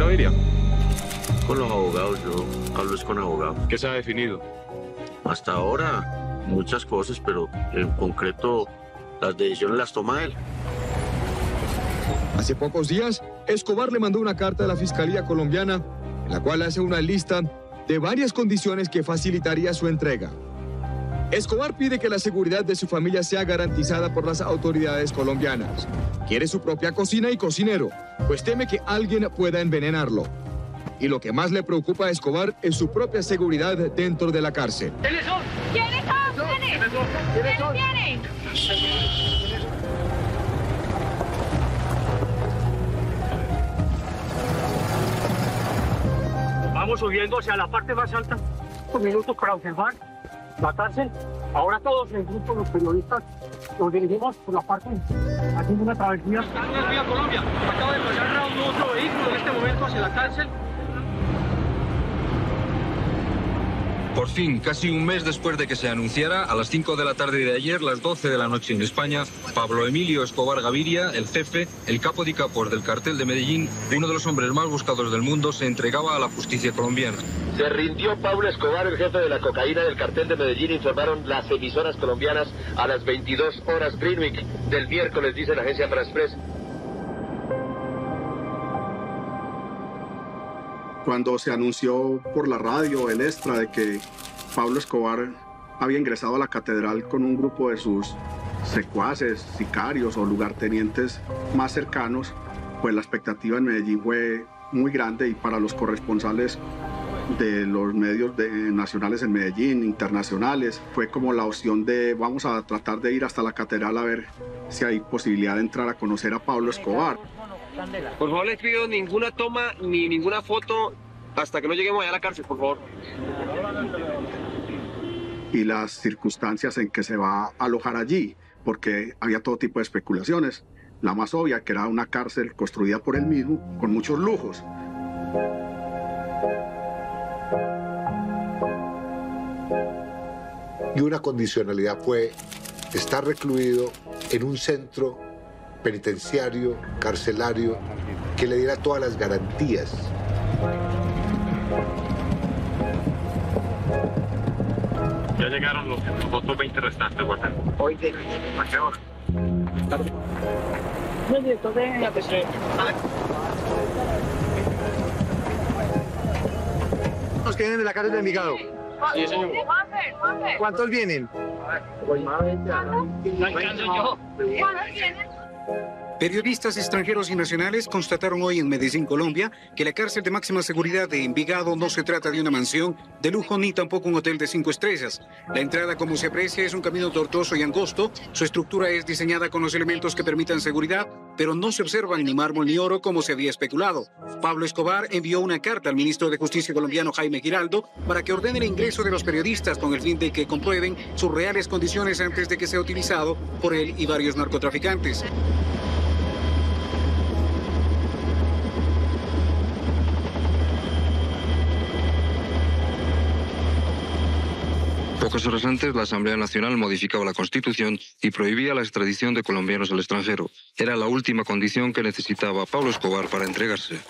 Gaviria? Con los abogados, yo hablo es con abogados. ¿Qué se ha definido? Hasta ahora, muchas cosas, pero en concreto, las decisiones las toma él. Hace pocos días, Escobar le mandó una carta a la Fiscalía colombiana en la cual hace una lista de varias condiciones que facilitaría su entrega. Escobar pide que la seguridad de su familia sea garantizada por las autoridades colombianas. Quiere su propia cocina y cocinero, pues teme que alguien pueda envenenarlo. Y lo que más le preocupa a Escobar es su propia seguridad dentro de la cárcel. ¿Quiénes son? ¿Quiénes son? ¿Quiénes son? ¿Quiénes? Vamos subiendo hacia la parte más alta, un minutos para observar la cárcel. Ahora todos en grupo, los periodistas, nos dirigimos por la parte, haciendo una travesía. Vía Colombia, acaba de pasar a un otro vehículo en este momento hacia la cárcel. Por fin, casi un mes después de que se anunciara, a las 5 de la tarde de ayer, las 12 de la noche en España, Pablo Emilio Escobar Gaviria, el jefe, el capo de capos del cartel de Medellín, uno de los hombres más buscados del mundo, se entregaba a la justicia colombiana. Se rindió Pablo Escobar, el jefe de la cocaína del cartel de Medellín, informaron las emisoras colombianas a las 22 horas. Greenwich del miércoles, dice la agencia France cuando se anunció por la radio, el extra, de que Pablo Escobar había ingresado a la catedral con un grupo de sus secuaces, sicarios o lugartenientes más cercanos, pues la expectativa en Medellín fue muy grande y para los corresponsales de los medios nacionales en Medellín, internacionales, fue como la opción de vamos a tratar de ir hasta la catedral a ver si hay posibilidad de entrar a conocer a Pablo Escobar. Por favor, les pido ninguna toma ni ninguna foto hasta que no lleguemos allá a la cárcel, por favor. Y las circunstancias en que se va a alojar allí, porque había todo tipo de especulaciones. La más obvia, que era una cárcel construida por él mismo, con muchos lujos. Y una condicionalidad fue estar recluido en un centro penitenciario, carcelario, que le diera todas las garantías. Ya llegaron los, otros 20 restantes, Guatán. Hoy de ¿A qué hora? Los que vienen de la cárcel de Envigado. Sí, señor. ¿Cuántos vienen? ¿Cuántos vienen? Periodistas extranjeros y nacionales constataron hoy en Medellín, Colombia, que la cárcel de máxima seguridad de Envigado no se trata de una mansión de lujo ni tampoco un hotel de cinco estrellas. La entrada, como se aprecia, es un camino tortuoso y angosto. Su estructura es diseñada con los elementos que permitan seguridad, pero no se observan ni mármol ni oro como se había especulado. Pablo Escobar envió una carta al ministro de Justicia colombiano Jaime Giraldo para que ordene el ingreso de los periodistas con el fin de que comprueben sus reales condiciones antes de que sea utilizado por él y varios narcotraficantes. Pocas horas antes, la Asamblea Nacional modificaba la Constitución y prohibía la extradición de colombianos al extranjero. Era la última condición que necesitaba Pablo Escobar para entregarse.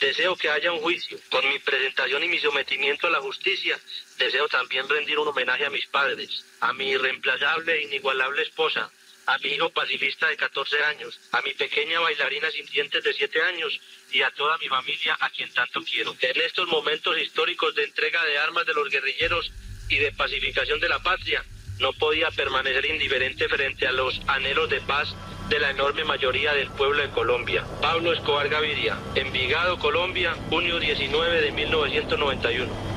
Deseo que haya un juicio. Con mi presentación y mi sometimiento a la justicia, deseo también rendir un homenaje a mis padres, a mi irreemplazable e inigualable esposa, a mi hijo pacifista de 14 años, a mi pequeña bailarina sin dientes de 7 años y a toda mi familia a quien tanto quiero. En estos momentos históricos de entrega de armas de los guerrilleros y de pacificación de la patria, no podía permanecer indiferente frente a los anhelos de paz de la enorme mayoría del pueblo de Colombia. Pablo Escobar Gaviria, Envigado, Colombia, junio 19 de 1991.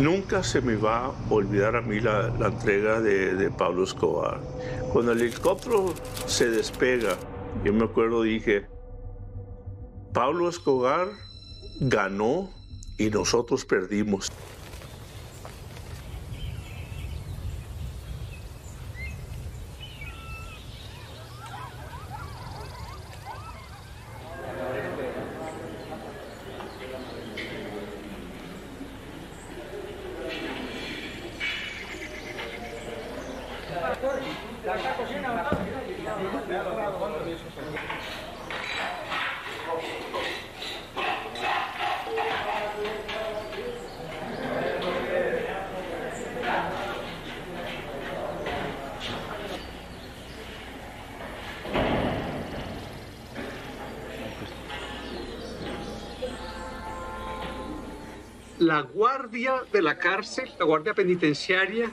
Nunca se me va a olvidar a mí la, entrega de, de, Pablo Escobar. Cuando el helicóptero se despega, yo me acuerdo, dije, Pablo Escobar ganó y nosotros perdimos. La guardia de la cárcel, la guardia penitenciaria,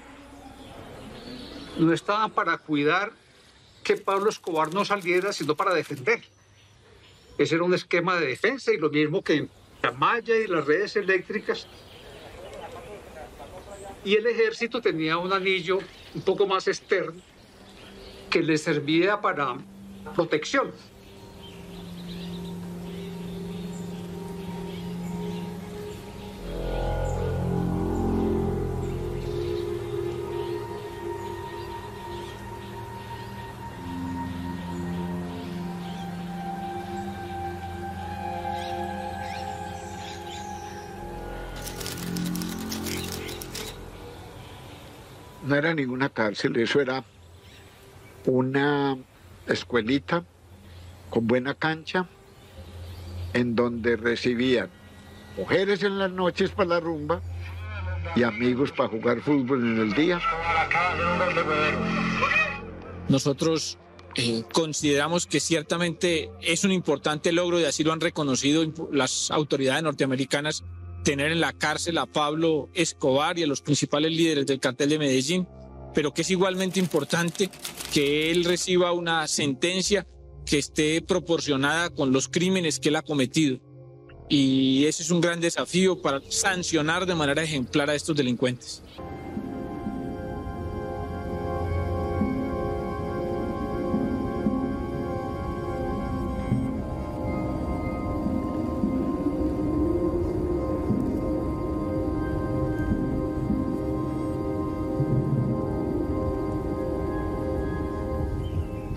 no estaban para cuidar que Pablo Escobar no saliera, sino para defender. Ese era un esquema de defensa y lo mismo que la malla y las redes eléctricas. Y el ejército tenía un anillo un poco más externo que le servía para protección. Ninguna cárcel, eso era una escuelita con buena cancha en donde recibían mujeres en las noches para la rumba y amigos para jugar fútbol en el día. Nosotros eh, consideramos que ciertamente es un importante logro y así lo han reconocido las autoridades norteamericanas tener en la cárcel a Pablo Escobar y a los principales líderes del cartel de Medellín, pero que es igualmente importante que él reciba una sentencia que esté proporcionada con los crímenes que él ha cometido. Y ese es un gran desafío para sancionar de manera ejemplar a estos delincuentes.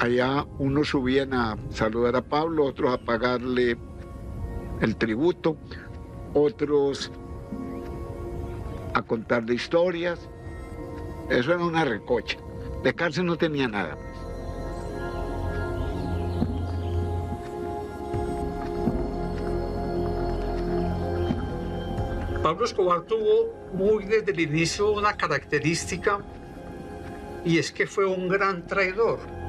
Allá unos subían a saludar a Pablo, otros a pagarle el tributo, otros a contarle historias. Eso era una recocha. De cárcel no tenía nada. Pablo Escobar tuvo muy desde el inicio una característica y es que fue un gran traidor.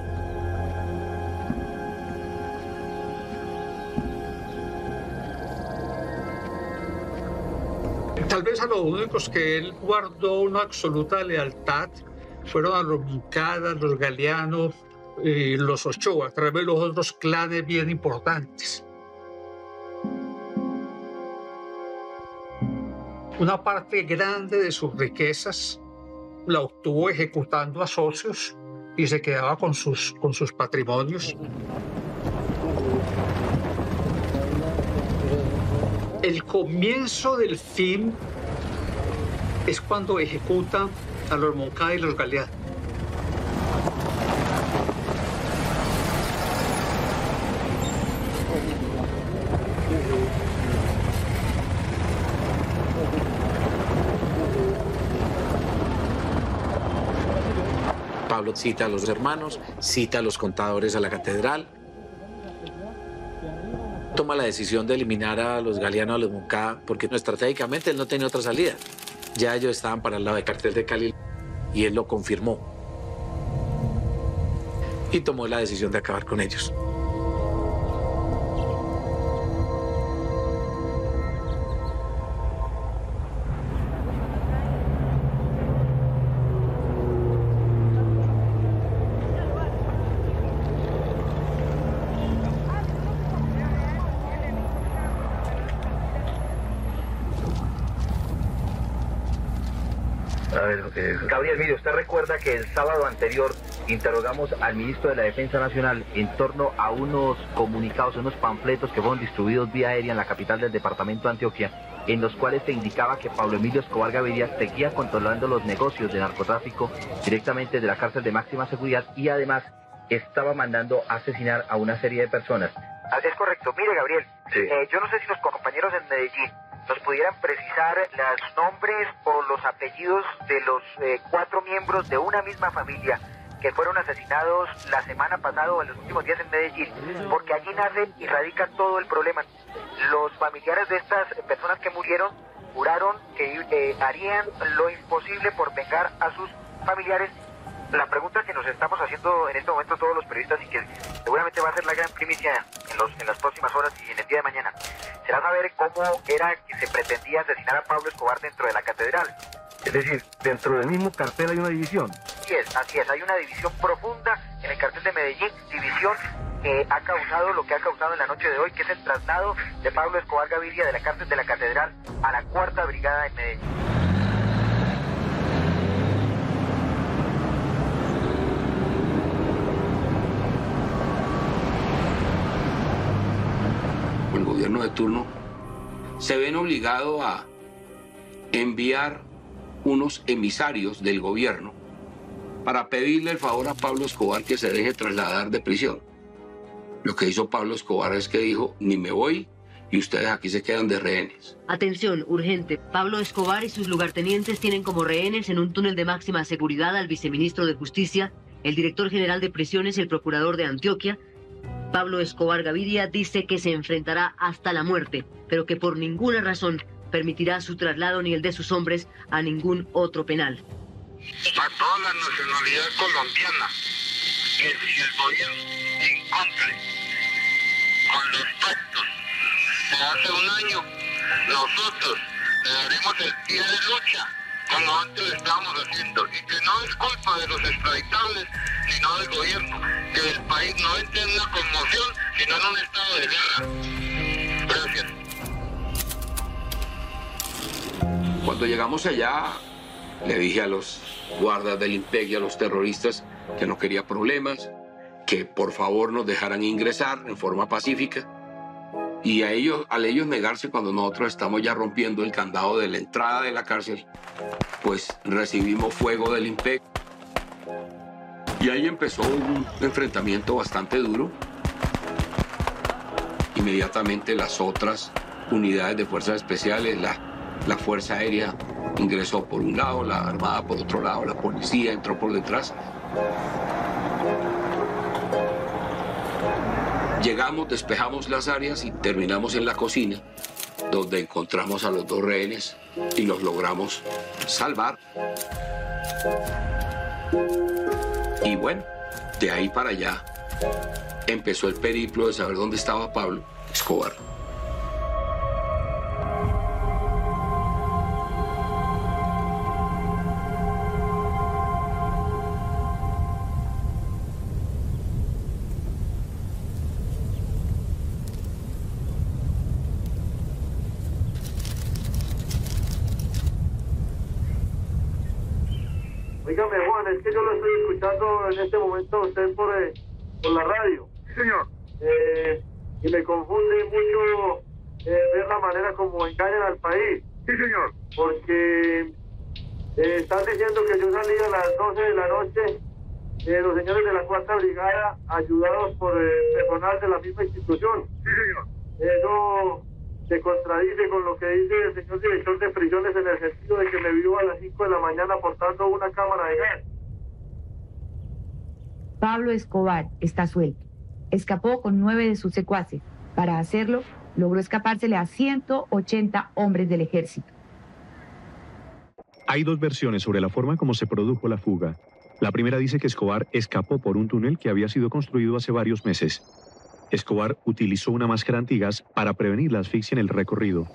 Tal vez a los únicos que él guardó una absoluta lealtad fueron a los Moncada, los Galeanos y los Ochoa, a través de los otros clanes bien importantes. Una parte grande de sus riquezas la obtuvo ejecutando a socios y se quedaba con sus, con sus patrimonios. El comienzo del fin es cuando ejecuta a los Moncada y los Galeanos. Pablo cita a los hermanos, cita a los contadores a la catedral, toma la decisión de eliminar a los Galeanos, a los Moncada, porque estratégicamente él no tenía otra salida. Ya ellos estaban para el lado de cartel de Cali y él lo confirmó. Y tomó la decisión de acabar con ellos. Gabriel, mire, usted recuerda que el sábado anterior interrogamos al ministro de la Defensa Nacional en torno a unos comunicados, unos panfletos que fueron distribuidos vía aérea en la capital del departamento de Antioquia, en los cuales se indicaba que Pablo Emilio Escobar Gaviria seguía controlando los negocios de narcotráfico directamente de la cárcel de máxima seguridad y además estaba mandando asesinar a una serie de personas. Así es correcto. Mire, Gabriel, eh, yo no sé si los compañeros en Medellín nos pudieran precisar los nombres o los apellidos de los eh, cuatro miembros de una misma familia que fueron asesinados la semana pasada o en los últimos días en Medellín, porque allí nace y radica todo el problema. Los familiares de estas personas que murieron juraron que eh, harían lo imposible por vengar a sus familiares. La pregunta que nos estamos haciendo en este momento todos los periodistas y que seguramente va a ser la gran primicia en, los, en las próximas horas y en el día de mañana será saber cómo era que se pretendía asesinar a Pablo Escobar dentro de la catedral. Es decir, dentro del mismo cartel hay una división. Así es, así es, hay una división profunda en el cartel de Medellín, división que ha causado lo que ha causado en la noche de hoy, que es el traslado de Pablo Escobar Gaviria de la cárcel de la catedral a la cuarta brigada en Medellín. el de turno, se ven obligados a enviar unos emisarios del gobierno para pedirle el favor a Pablo Escobar que se deje trasladar de prisión. Lo que hizo Pablo Escobar es que dijo, ni me voy y ustedes aquí se quedan de rehenes. Atención, urgente. Pablo Escobar y sus lugartenientes tienen como rehenes en un túnel de máxima seguridad al viceministro de Justicia, el director general de prisiones y el procurador de Antioquia, Pablo Escobar Gaviria dice que se enfrentará hasta la muerte, pero que por ninguna razón permitirá su traslado ni el de sus hombres a ningún otro penal. A toda la nacionalidad colombiana, que si el gobierno incumple con los pactos de hace un año, nosotros le daremos el pie de lucha como antes lo estábamos haciendo y que no es culpa de los extraditables sino del gobierno, que el país no entre en una conmoción sino en un estado de guerra. Gracias. Cuando llegamos allá, le dije a los guardas del IMPEC y a los terroristas que no quería problemas, que por favor nos dejaran ingresar en forma pacífica. Y a ellos, al ellos negarse cuando nosotros estamos ya rompiendo el candado de la entrada de la cárcel, pues recibimos fuego del IMPEC. Y ahí empezó un enfrentamiento bastante duro. Inmediatamente las otras unidades de fuerzas especiales, la, la Fuerza Aérea ingresó por un lado, la Armada por otro lado, la policía entró por detrás. Llegamos, despejamos las áreas y terminamos en la cocina, donde encontramos a los dos rehenes y los logramos salvar. Y bueno, de ahí para allá empezó el periplo de saber dónde estaba Pablo Escobar. Este momento usted por, eh, por la radio. Sí, señor. Eh, y me confunde mucho eh, ver la manera como engañan al país. Sí, señor. Porque eh, están diciendo que yo salí a las 12 de la noche, eh, los señores de la Cuarta Brigada, ayudados por el personal de la misma institución. Sí, señor. Eso se contradice con lo que dice el señor director de prisiones en el sentido de que me vio a las 5 de la mañana portando una cámara de gas. Pablo Escobar está suelto. Escapó con nueve de sus secuaces. Para hacerlo, logró escapársele a 180 hombres del ejército. Hay dos versiones sobre la forma como se produjo la fuga. La primera dice que Escobar escapó por un túnel que había sido construido hace varios meses. Escobar utilizó una máscara antigas para prevenir la asfixia en el recorrido.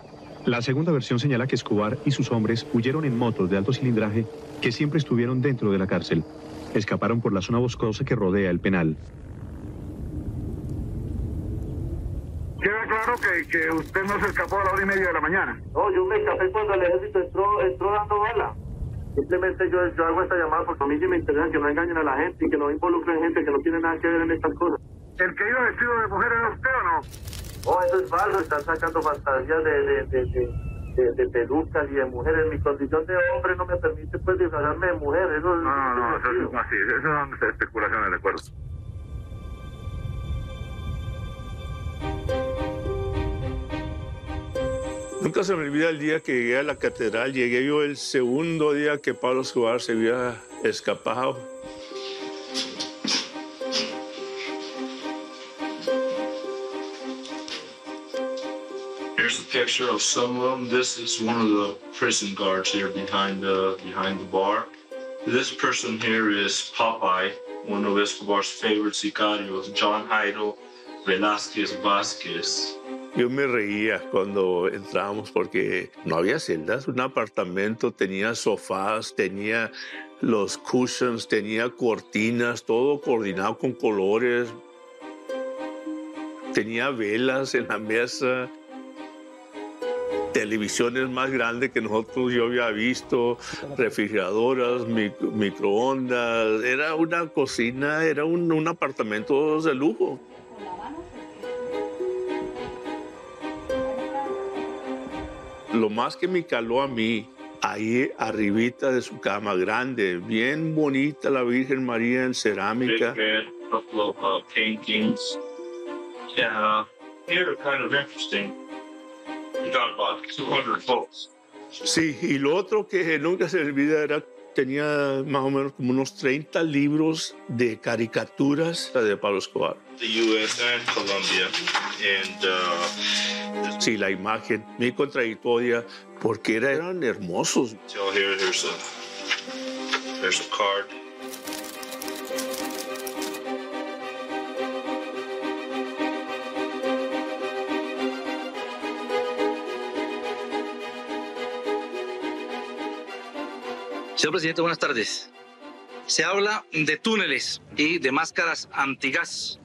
La segunda versión señala que Escobar y sus hombres huyeron en motos de alto cilindraje que siempre estuvieron dentro de la cárcel. Escaparon por la zona boscosa que rodea el penal. Queda claro que, que usted no se escapó a la hora y media de la mañana. No, yo me escapé cuando el ejército entró, entró dando bala. Simplemente yo, yo hago esta llamada porque a mí sí me interesa que no engañen a la gente y que no involucren gente que no tiene nada que ver en estas cosas. ¿El que iba vestido de mujer era usted o no? Oh, eso es falso. Están sacando fantasías de, de, de, de, de, de pelucas y de mujeres. Mi condición de hombre no me permite pues disfrazarme de mujer. Eso es, No, no, eso es así. Eso son especulaciones, de acuerdo. Nunca se me olvida el día que llegué a la catedral. Llegué yo el segundo día que Pablo Escobar se había escapado. Picture of some of them. This is one of the prison guards here behind the behind the bar. This person here is Popeye, one of Escobar's favorite sicarios, John Jairo Velasquez Vasquez. Yo me reía cuando entrábamos porque no había celdas. Un apartamento tenía sofás, tenía los cushions, tenía cortinas, todo coordinado con colores. Tenía velas en la mesa, televisiones más grandes que nosotros yo había visto, refrigeradoras, microondas. Era una cocina, era un, un apartamento de lujo. Lo más que me caló a mí ahí arribita de su cama grande, bien bonita la Virgen María en cerámica. Sí, y lo otro que nunca se olvida era tenía más o menos como unos 30 libros de caricaturas de Pablo Escobar. The US and Colombia and uh, sí, la imagen, mi contradictoria, porque eran hermosos. So here, here's a, there's a card. Señor presidente, buenas tardes. Se habla de túneles y de máscaras antigas.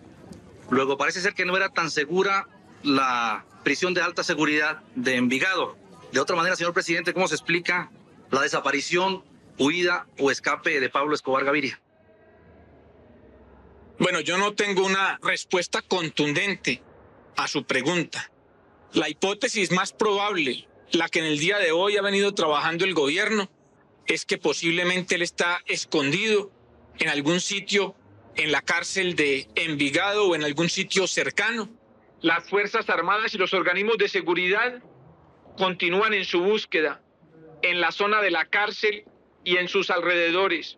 Luego parece ser que no era tan segura la prisión de alta seguridad de Envigado. De otra manera, señor presidente, ¿cómo se explica la desaparición, huida o escape de Pablo Escobar Gaviria? Bueno, yo no tengo una respuesta contundente a su pregunta. La hipótesis más probable, la que en el día de hoy ha venido trabajando el gobierno, es que posiblemente él está escondido en algún sitio en la cárcel de Envigado o en algún sitio cercano. Las Fuerzas Armadas y los organismos de seguridad continúan en su búsqueda en la zona de la cárcel y en sus alrededores.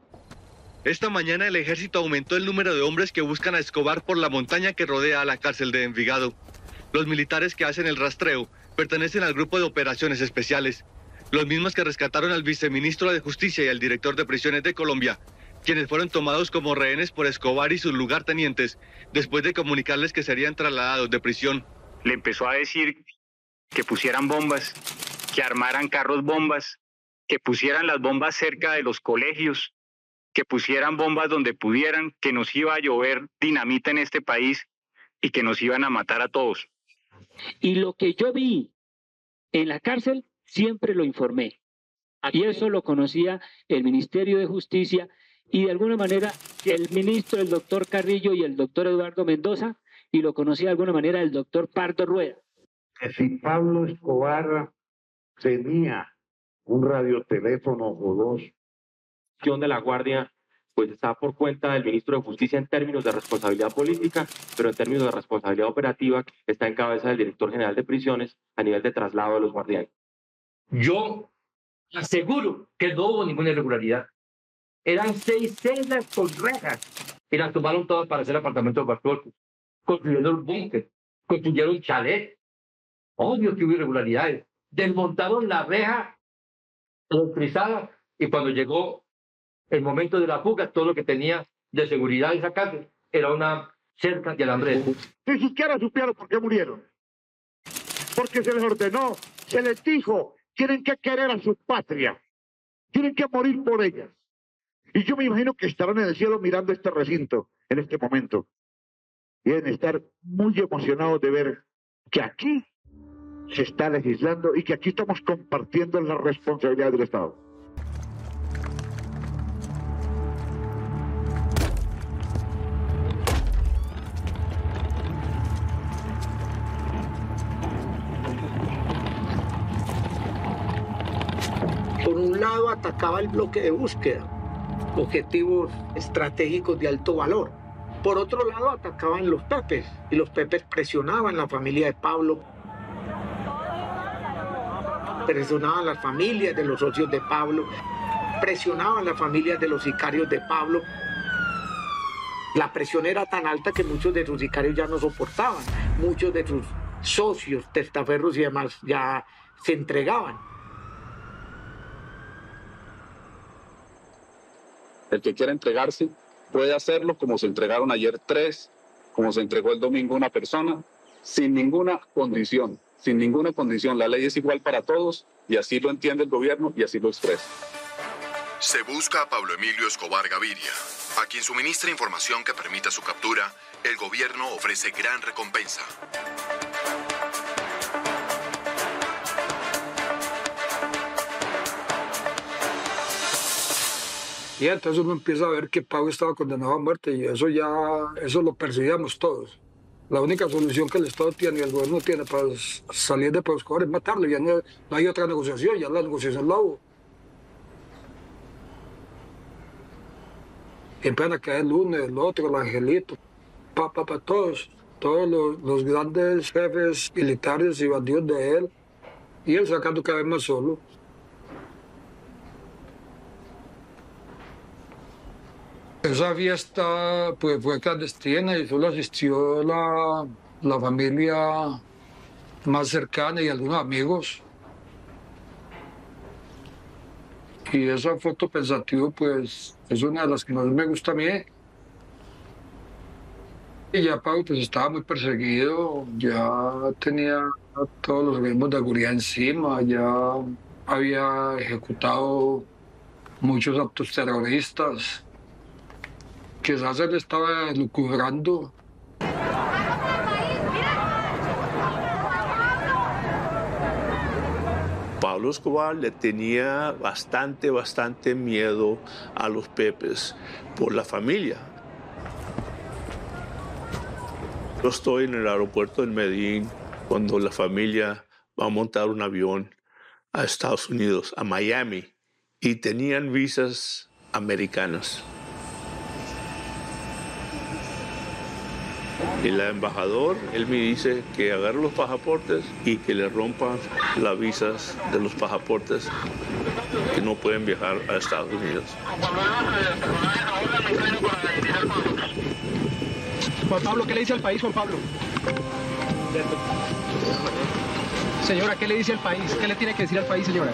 Esta mañana el ejército aumentó el número de hombres que buscan a Escobar por la montaña que rodea a la cárcel de Envigado. Los militares que hacen el rastreo pertenecen al grupo de operaciones especiales los mismos que rescataron al viceministro de Justicia y al director de prisiones de Colombia, quienes fueron tomados como rehenes por Escobar y sus lugartenientes, después de comunicarles que serían trasladados de prisión. Le empezó a decir que pusieran bombas, que armaran carros bombas, que pusieran las bombas cerca de los colegios, que pusieran bombas donde pudieran, que nos iba a llover dinamita en este país y que nos iban a matar a todos. Y lo que yo vi en la cárcel siempre lo informé. Y eso lo conocía el Ministerio de Justicia y de alguna manera el ministro, el doctor Carrillo y el doctor Eduardo Mendoza, y lo conocía de alguna manera el doctor Pardo Rueda. Que si Pablo Escobar tenía un radioteléfono o dos. de la Guardia pues está por cuenta del ministro de Justicia en términos de responsabilidad política, pero en términos de responsabilidad operativa está en cabeza del director general de prisiones a nivel de traslado de los guardianes. Yo aseguro que no hubo ninguna irregularidad. Eran seis celdas con rejas y las tomaron todas para hacer apartamentos de Construyeron un búnker, construyeron chalet. Obvio que hubo irregularidades. Desmontaron la reja electrizada y cuando llegó el momento de la fuga, todo lo que tenía de seguridad esa casa era una cerca de alambre. Ni siquiera supieron por qué murieron. Porque se les ordenó, se les dijo tienen que querer a su patria, tienen que morir por ellas. Y yo me imagino que estarán en el cielo mirando este recinto en este momento. Y deben estar muy emocionados de ver que aquí se está legislando y que aquí estamos compartiendo la responsabilidad del Estado. Lado atacaba el bloque de búsqueda, objetivos estratégicos de alto valor. Por otro lado atacaban los Pepes y los Pepes presionaban la familia de Pablo, presionaban las familias de los socios de Pablo, presionaban las familias de los sicarios de Pablo. La presión era tan alta que muchos de sus sicarios ya no soportaban, muchos de sus socios, testaferros y demás ya se entregaban. El que quiera entregarse puede hacerlo como se entregaron ayer tres, como se entregó el domingo una persona sin ninguna condición, sin ninguna condición. La ley es igual para todos y así lo entiende el gobierno y así lo expresa. Se busca a Pablo Emilio Escobar Gaviria, a quien suministra información que permita su captura. El gobierno ofrece gran recompensa. Y entonces uno empieza a ver que Pablo estaba condenado a muerte y eso ya, eso lo percibíamos todos. La única solución que el Estado tiene y el gobierno tiene para salir de Pablo Escobar es matarlo. Ya no, no hay otra negociación, ya la negociación la hubo. Y empiezan a caer el uno, el otro, el angelito, papá, pa, todos, todos los, los, grandes jefes militares y bandidos de él, y él sacando cada vez más solo. Esa fiesta pues, fue clandestina y solo asistió la, la familia más cercana y algunos amigos. Y esa foto pensativa, pues, es una de las que más me gusta a mí. Y ya Pau, pues, estaba muy perseguido, ya tenía todos los organismos de seguridad encima, ya había ejecutado muchos actos terroristas. Quizás él estaba lucubrando Pablo Escobar le tenía bastante, bastante miedo a los Pepes por la familia. Yo estoy en el aeropuerto de Medellín cuando la familia va a montar un avión a Estados Unidos, a Miami, y tenían visas americanas. El embajador, él me dice que agarre los pasaportes y que le rompan las visas de los pasaportes que no pueden viajar a Estados Unidos. Juan Pablo, ¿qué le dice al país, Juan Pablo? Señora, ¿qué le dice al país? ¿Qué le tiene que decir al país, señora?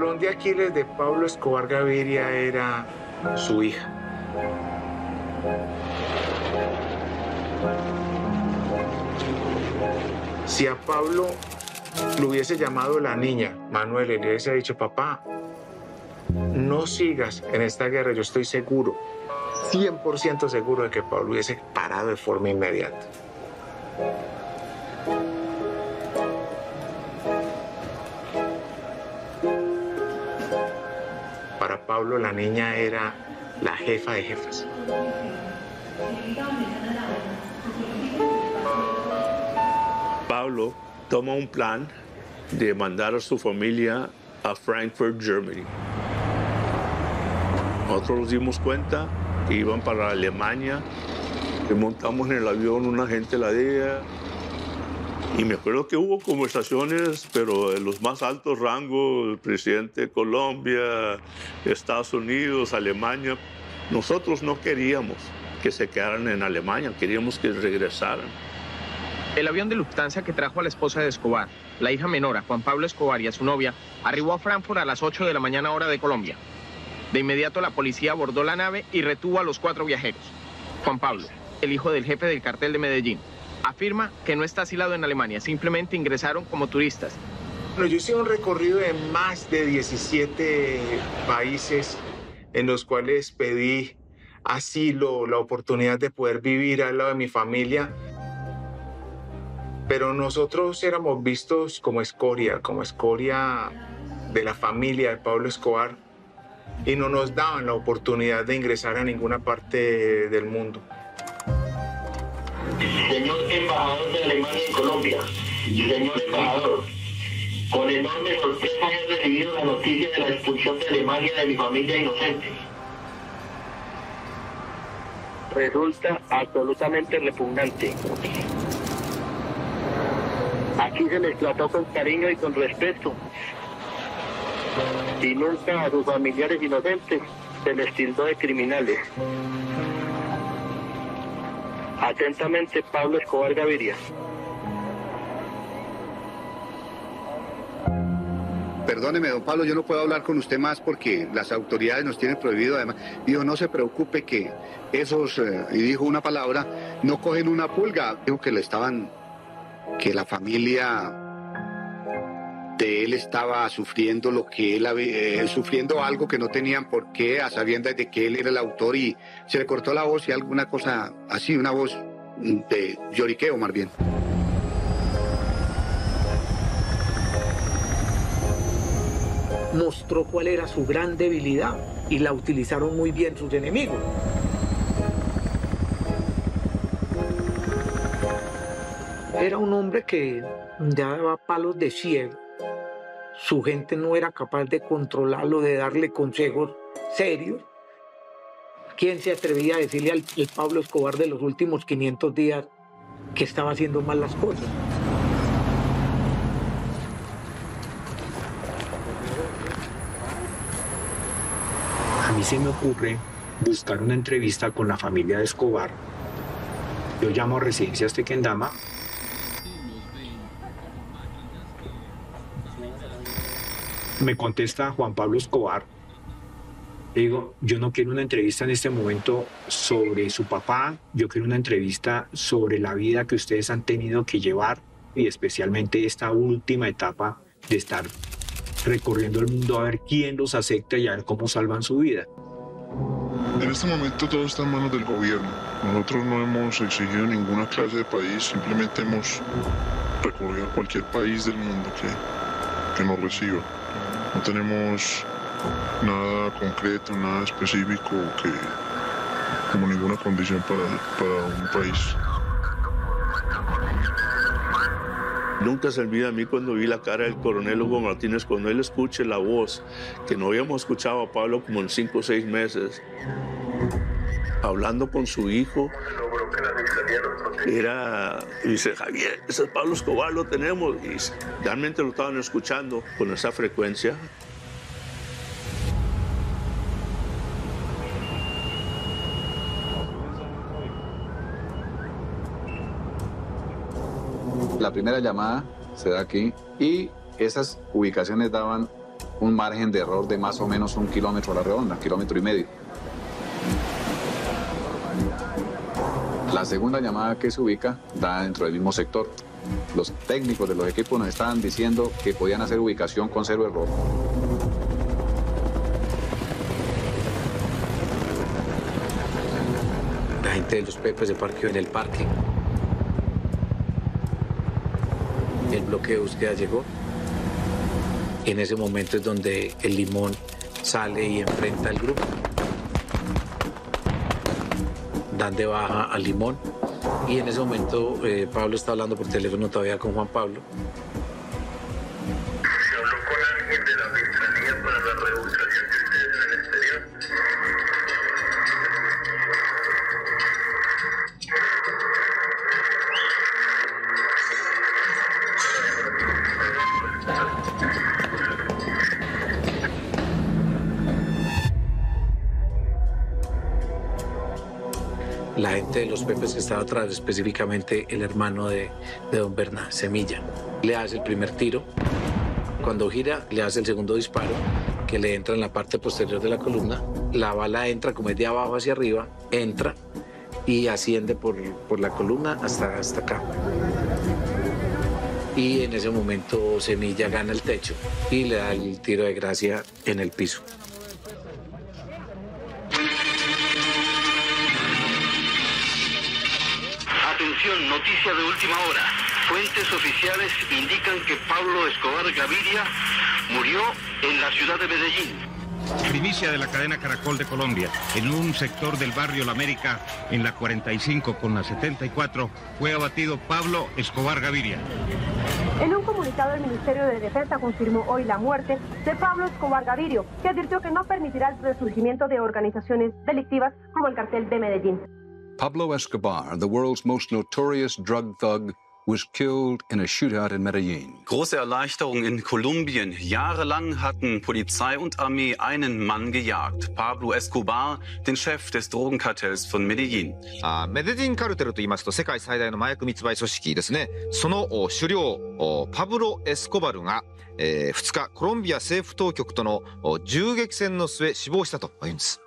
Talón de Aquiles de Pablo Escobar Gaviria era su hija. Si a Pablo lo hubiese llamado la niña, Manuel, le hubiese dicho, papá, no sigas en esta guerra, yo estoy seguro, 100% seguro de que Pablo hubiese parado de forma inmediata. La niña era la jefa de jefas. Pablo toma un plan de mandar a su familia a Frankfurt, Germany. Nosotros nos dimos cuenta que iban para Alemania, que montamos en el avión una gente la DEA, y me acuerdo que hubo conversaciones, pero de los más altos rangos, el presidente de Colombia, Estados Unidos, Alemania. Nosotros no queríamos que se quedaran en Alemania, queríamos que regresaran. El avión de Lufthansa que trajo a la esposa de Escobar, la hija menor, Juan Pablo Escobar y a su novia, arribó a Frankfurt a las 8 de la mañana hora de Colombia. De inmediato la policía abordó la nave y retuvo a los cuatro viajeros. Juan Pablo, el hijo del jefe del cartel de Medellín, afirma que no está asilado en Alemania, simplemente ingresaron como turistas. Bueno, yo hice un recorrido de más de 17 países en los cuales pedí asilo, la oportunidad de poder vivir al lado de mi familia. pero nosotros éramos vistos como escoria, como escoria de la familia de Pablo Escobar y no nos daban la oportunidad de ingresar a ninguna parte del mundo. Señor embajador de Alemania en Colombia, señor embajador, con enorme sorpresa he recibido la noticia de la expulsión de Alemania de mi familia inocente. Resulta absolutamente repugnante. Aquí se les trató con cariño y con respeto. Y nunca a sus familiares inocentes se les tildó de criminales. Atentamente, Pablo Escobar Gaviria. Perdóneme, don Pablo, yo no puedo hablar con usted más porque las autoridades nos tienen prohibido. Además, dijo, no se preocupe que esos, eh, y dijo una palabra, no cogen una pulga. Dijo que le estaban, que la familia de él estaba sufriendo lo que él había, eh, sufriendo algo que no tenían por qué, a sabiendas de que él era el autor y se le cortó la voz y alguna cosa así, una voz de lloriqueo más bien. mostró cuál era su gran debilidad y la utilizaron muy bien sus enemigos. Era un hombre que daba palos de ciego. Su gente no era capaz de controlarlo, de darle consejos serios. ¿Quién se atrevía a decirle al, Pablo Escobar de los últimos 500 días que estaba haciendo mal las cosas? a mí se me ocurre buscar una entrevista con la familia de Escobar. Yo llamo a Residencias Tequendama. Me contesta Juan Pablo Escobar. Le digo, yo no quiero una entrevista en este momento sobre su papá, yo quiero una entrevista sobre la vida que ustedes han tenido que llevar y especialmente esta última etapa de estar recorriendo el mundo a ver quién los acepta y a ver cómo salvan su vida. En este momento todo está en manos del gobierno. Nosotros no hemos exigido ninguna clase de país, simplemente hemos recorrido cualquier país del mundo que, que nos reciba. No tenemos nada concreto, nada específico que como ninguna condición para, para un país. Nunca se olvida a mí cuando vi la cara del coronel Hugo Martínez, cuando él escuche la voz, que no habíamos escuchado a Pablo como en cinco o seis meses, hablando con su hijo. Era, dice Javier, ese es Pablo Escobar, lo tenemos. Y realmente lo estaban escuchando con esa frecuencia. La primera llamada se da aquí y esas ubicaciones daban un margen de error de más o menos un kilómetro a la redonda, kilómetro y medio. La segunda llamada que se ubica da dentro del mismo sector. Los técnicos de los equipos nos estaban diciendo que podían hacer ubicación con cero error. La gente de los Pepes se parqueó en el parque. El bloque de búsqueda llegó. En ese momento es donde el limón sale y enfrenta al grupo. Dan de baja al limón. Y en ese momento eh, Pablo está hablando por teléfono todavía con Juan Pablo. Atrás, específicamente el hermano de, don Bernard, Semilla. Le hace el primer tiro, cuando gira le hace el segundo disparo, que le entra en la parte posterior de la columna, la bala entra como es de abajo hacia arriba, entra y asciende por, por la columna hasta, hasta acá. Y en ese momento Semilla gana el techo y le da el tiro de gracia en el piso. Atención, noticia de última hora. Fuentes oficiales indican que Pablo Escobar Gaviria murió en la ciudad de Medellín. Primicia de la cadena Caracol de Colombia. En un sector del barrio La América, en la 45 con la 74, fue abatido Pablo Escobar Gaviria. En un comunicado, el Ministerio de Defensa confirmó hoy la muerte de Pablo Escobar Gavirio, que advirtió que no permitirá el resurgimiento de organizaciones delictivas como el cartel de Medellín. Pablo Escobar, the world's most notorious drug thug, was killed in a shootout in Medellin. Große Erleichterung in Kolumbien. Jahrelang hatten Polizei und Armee einen Mann gejagt. Pablo Escobar, den Chef des Drogenkartells von Medellin. あメデジンカルテルと言いますと世界最大の麻薬密売組織ですねそのお首領おパブロ・エスコバルが、えー2日コロンビア政府当局とのお銃撃戦の末死亡したというんです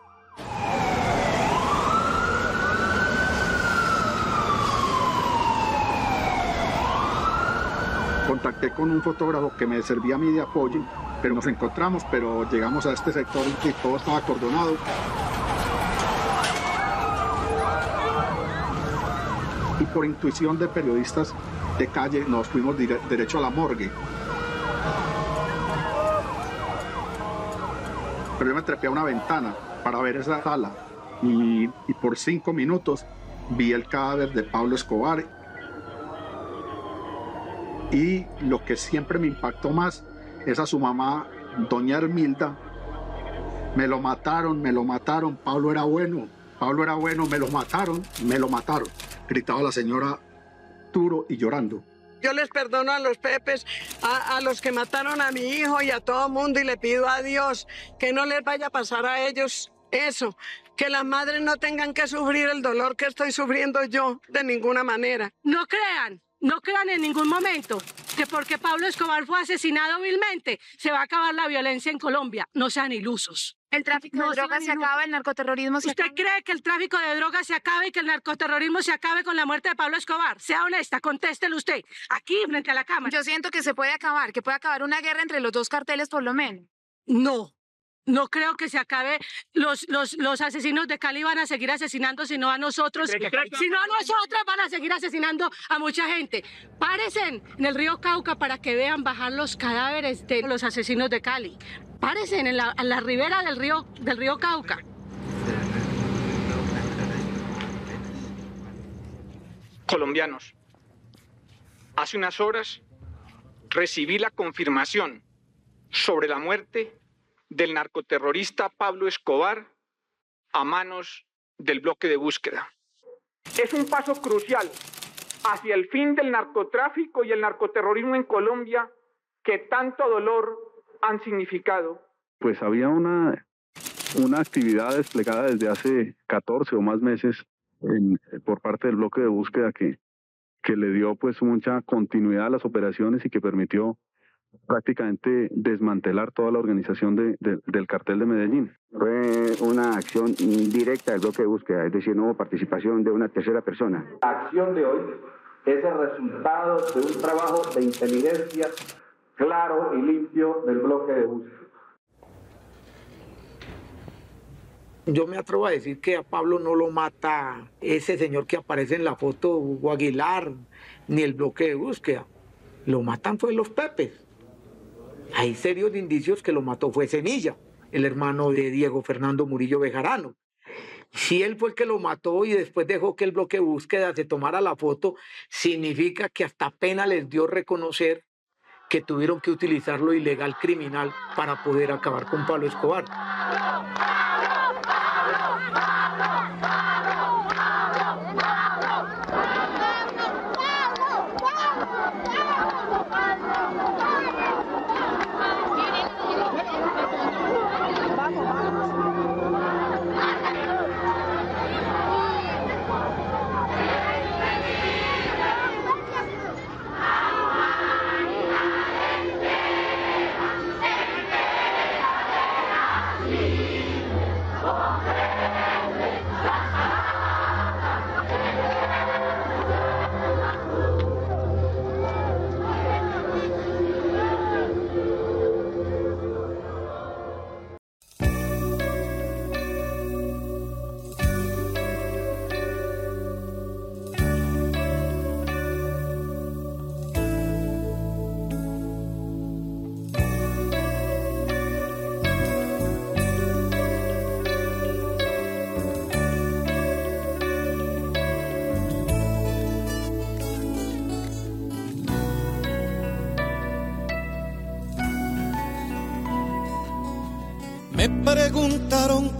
Contacté con un fotógrafo que me servía a mí de apoyo, pero nos encontramos, pero llegamos a este sector y todo estaba acordonado. Y por intuición de periodistas de calle nos fuimos derecho a la morgue. Pero yo me trepé a una ventana para ver esa sala y por cinco minutos vi el cadáver de Pablo Escobar y lo que siempre me impactó más es a su mamá, doña Hermilda. Me lo mataron, me lo mataron, Pablo era bueno, Pablo era bueno, me lo mataron, me lo mataron. Gritaba la señora duro y llorando. Yo les perdono a los Pepes, a, a los que mataron a mi hijo y a todo mundo y le pido a Dios que no les vaya a pasar a ellos eso, que las madres no tengan que sufrir el dolor que estoy sufriendo yo de ninguna manera. No crean, no crean en ningún momento que porque Pablo Escobar fue asesinado vilmente se va a acabar la violencia en Colombia. No sean ilusos. El tráfico de drogas se acaba, el narcoterrorismo se ¿Usted acaba. cree que el tráfico de drogas se acabe y que el narcoterrorismo se acabe con la muerte de Pablo Escobar? Sea honesta, contéstelo usted, aquí frente a la cámara. Yo siento que se puede acabar, que puede acabar una guerra entre los dos carteles por lo menos. No. No creo que se acabe. Los, los, los asesinos de Cali van a seguir asesinando, sino a nosotros. ¿Cree que- Si no a nosotros, van a seguir asesinando a mucha gente. Párense en el río Cauca para que vean bajar los cadáveres de los asesinos de Cali. Párense en la, en la ribera del río, del río Cauca. colombianos. Hace unas horas recibí la confirmación sobre la muerte del narcoterrorista Pablo Escobar a manos del bloque de búsqueda. Es un paso crucial hacia el fin del narcotráfico y el narcoterrorismo en Colombia que tanto dolor han significado. Pues había una, una actividad desplegada desde hace 14 o más meses en- por parte del bloque de búsqueda que, que le dio pues mucha continuidad a las operaciones y que permitió prácticamente desmantelar toda la organización de- de- del cartel de Medellín. Fue una acción directa del bloque de búsqueda, es decir, no hubo participación de una tercera persona. La acción de hoy es el resultado de un trabajo de inteligencia claro y limpio del bloque de búsqueda. Yo me atrevo a decir que a Pablo no lo mata ese señor que aparece en la foto, Hugo Aguilar, ni el bloque de búsqueda. Lo matan fue los Pepes. Hay serios indicios que lo mató fue Semilla, el hermano de Diego Fernando Murillo Bejarano. Si él fue el que lo mató y después dejó que el bloque de búsqueda se tomara la foto, significa que hasta pena les dio reconocer que tuvieron que utilizar lo ilegal criminal para poder acabar con Pablo Escobar.